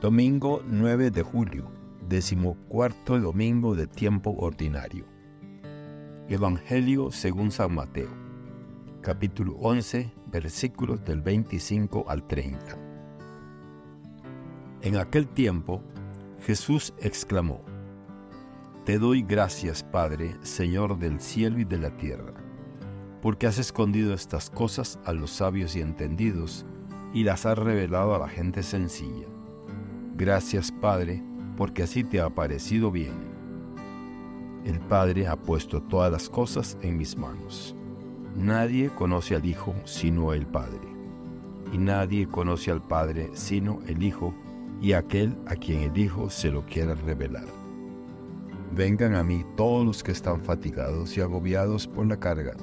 Domingo 9 de julio, decimocuarto domingo de tiempo ordinario. Evangelio según San Mateo, capítulo 11, versículos del 25 al 30. En aquel tiempo, Jesús exclamó, Te doy gracias, Padre, Señor del cielo y de la tierra, porque has escondido estas cosas a los sabios y entendidos y las has revelado a la gente sencilla. Gracias Padre, porque así te ha parecido bien. El Padre ha puesto todas las cosas en mis manos. Nadie conoce al Hijo sino el Padre, y nadie conoce al Padre sino el Hijo y aquel a quien el Hijo se lo quiera revelar. Vengan a mí todos los que están fatigados y agobiados por la carga,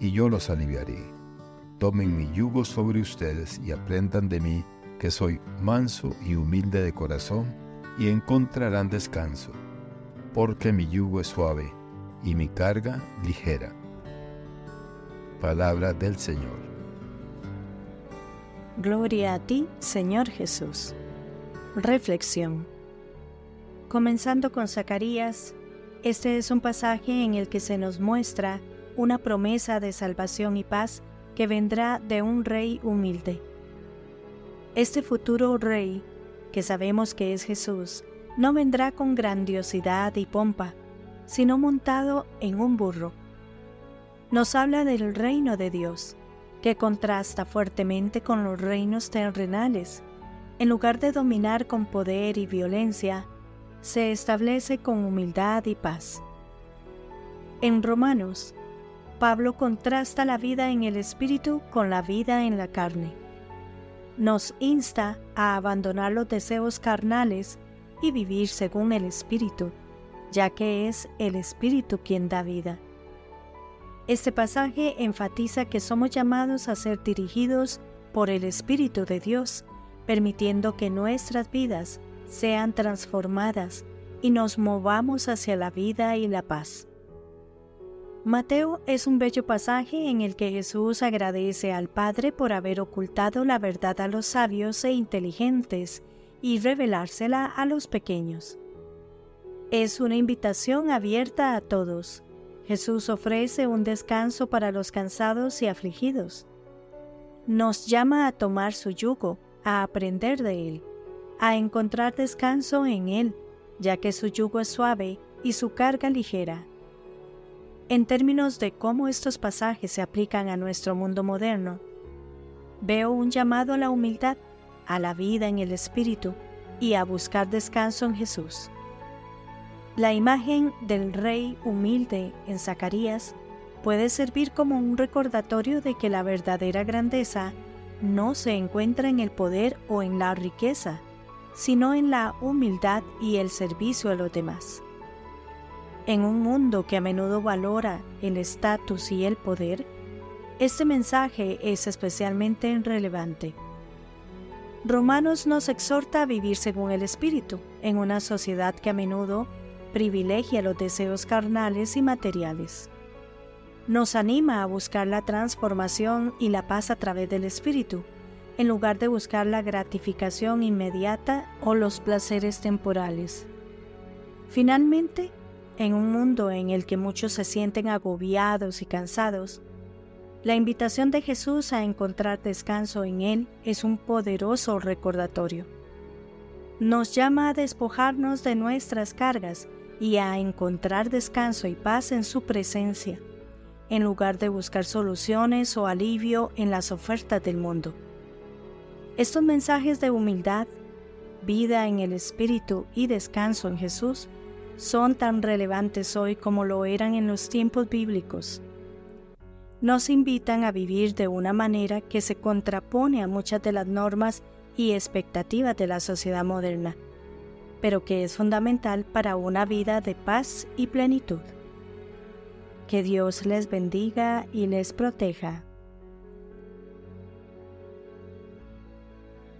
y yo los aliviaré. Tomen mi yugo sobre ustedes y aprendan de mí, que soy manso y humilde de corazón, y encontrarán descanso, porque mi yugo es suave y mi carga ligera. Palabra del Señor. Gloria a ti, Señor Jesús. Reflexión. Comenzando con Zacarías, este es un pasaje en el que se nos muestra una promesa de salvación y paz que vendrá de un rey humilde este futuro rey, que sabemos que es Jesús, no vendrá con grandiosidad y pompa, sino montado en un burro. Nos habla del reino de Dios, que contrasta fuertemente con los reinos terrenales. En lugar de dominar con poder y violencia, se establece con humildad y paz. En Romanos, Pablo contrasta la vida en el espíritu con la vida en la carne nos insta a abandonar los deseos carnales y vivir según el Espíritu, ya que es el Espíritu quien da vida. Este pasaje enfatiza que somos llamados a ser dirigidos por el Espíritu de Dios, permitiendo que nuestras vidas sean transformadas y nos movamos hacia la vida y la paz. Mateo es un bello pasaje en el que Jesús agradece al Padre por haber ocultado la verdad a los sabios e inteligentes y revelársela a los pequeños. Es una invitación abierta a todos. Jesús ofrece un descanso para los cansados y afligidos. Nos llama a tomar su yugo, a aprender de él, a encontrar descanso en él, ya que su yugo es suave y su carga ligera. En términos de cómo estos pasajes se aplican a nuestro mundo moderno, veo un llamado a la humildad, a la vida en el Espíritu y a buscar descanso en Jesús. La imagen del rey humilde en Zacarías puede servir como un recordatorio de que la verdadera grandeza no se encuentra en el poder o en la riqueza, sino en la humildad y el servicio a los demás. En un mundo que a menudo valora el estatus y el poder, este mensaje es especialmente relevante. Romanos nos exhorta a vivir según el Espíritu, en una sociedad que a menudo privilegia los deseos carnales y materiales. Nos anima a buscar la transformación y la paz a través del Espíritu, en lugar de buscar la gratificación inmediata o los placeres temporales. Finalmente, en un mundo en el que muchos se sienten agobiados y cansados, la invitación de Jesús a encontrar descanso en Él es un poderoso recordatorio. Nos llama a despojarnos de nuestras cargas y a encontrar descanso y paz en su presencia, en lugar de buscar soluciones o alivio en las ofertas del mundo. Estos mensajes de humildad, vida en el Espíritu y descanso en Jesús son tan relevantes hoy como lo eran en los tiempos bíblicos. Nos invitan a vivir de una manera que se contrapone a muchas de las normas y expectativas de la sociedad moderna, pero que es fundamental para una vida de paz y plenitud. Que Dios les bendiga y les proteja.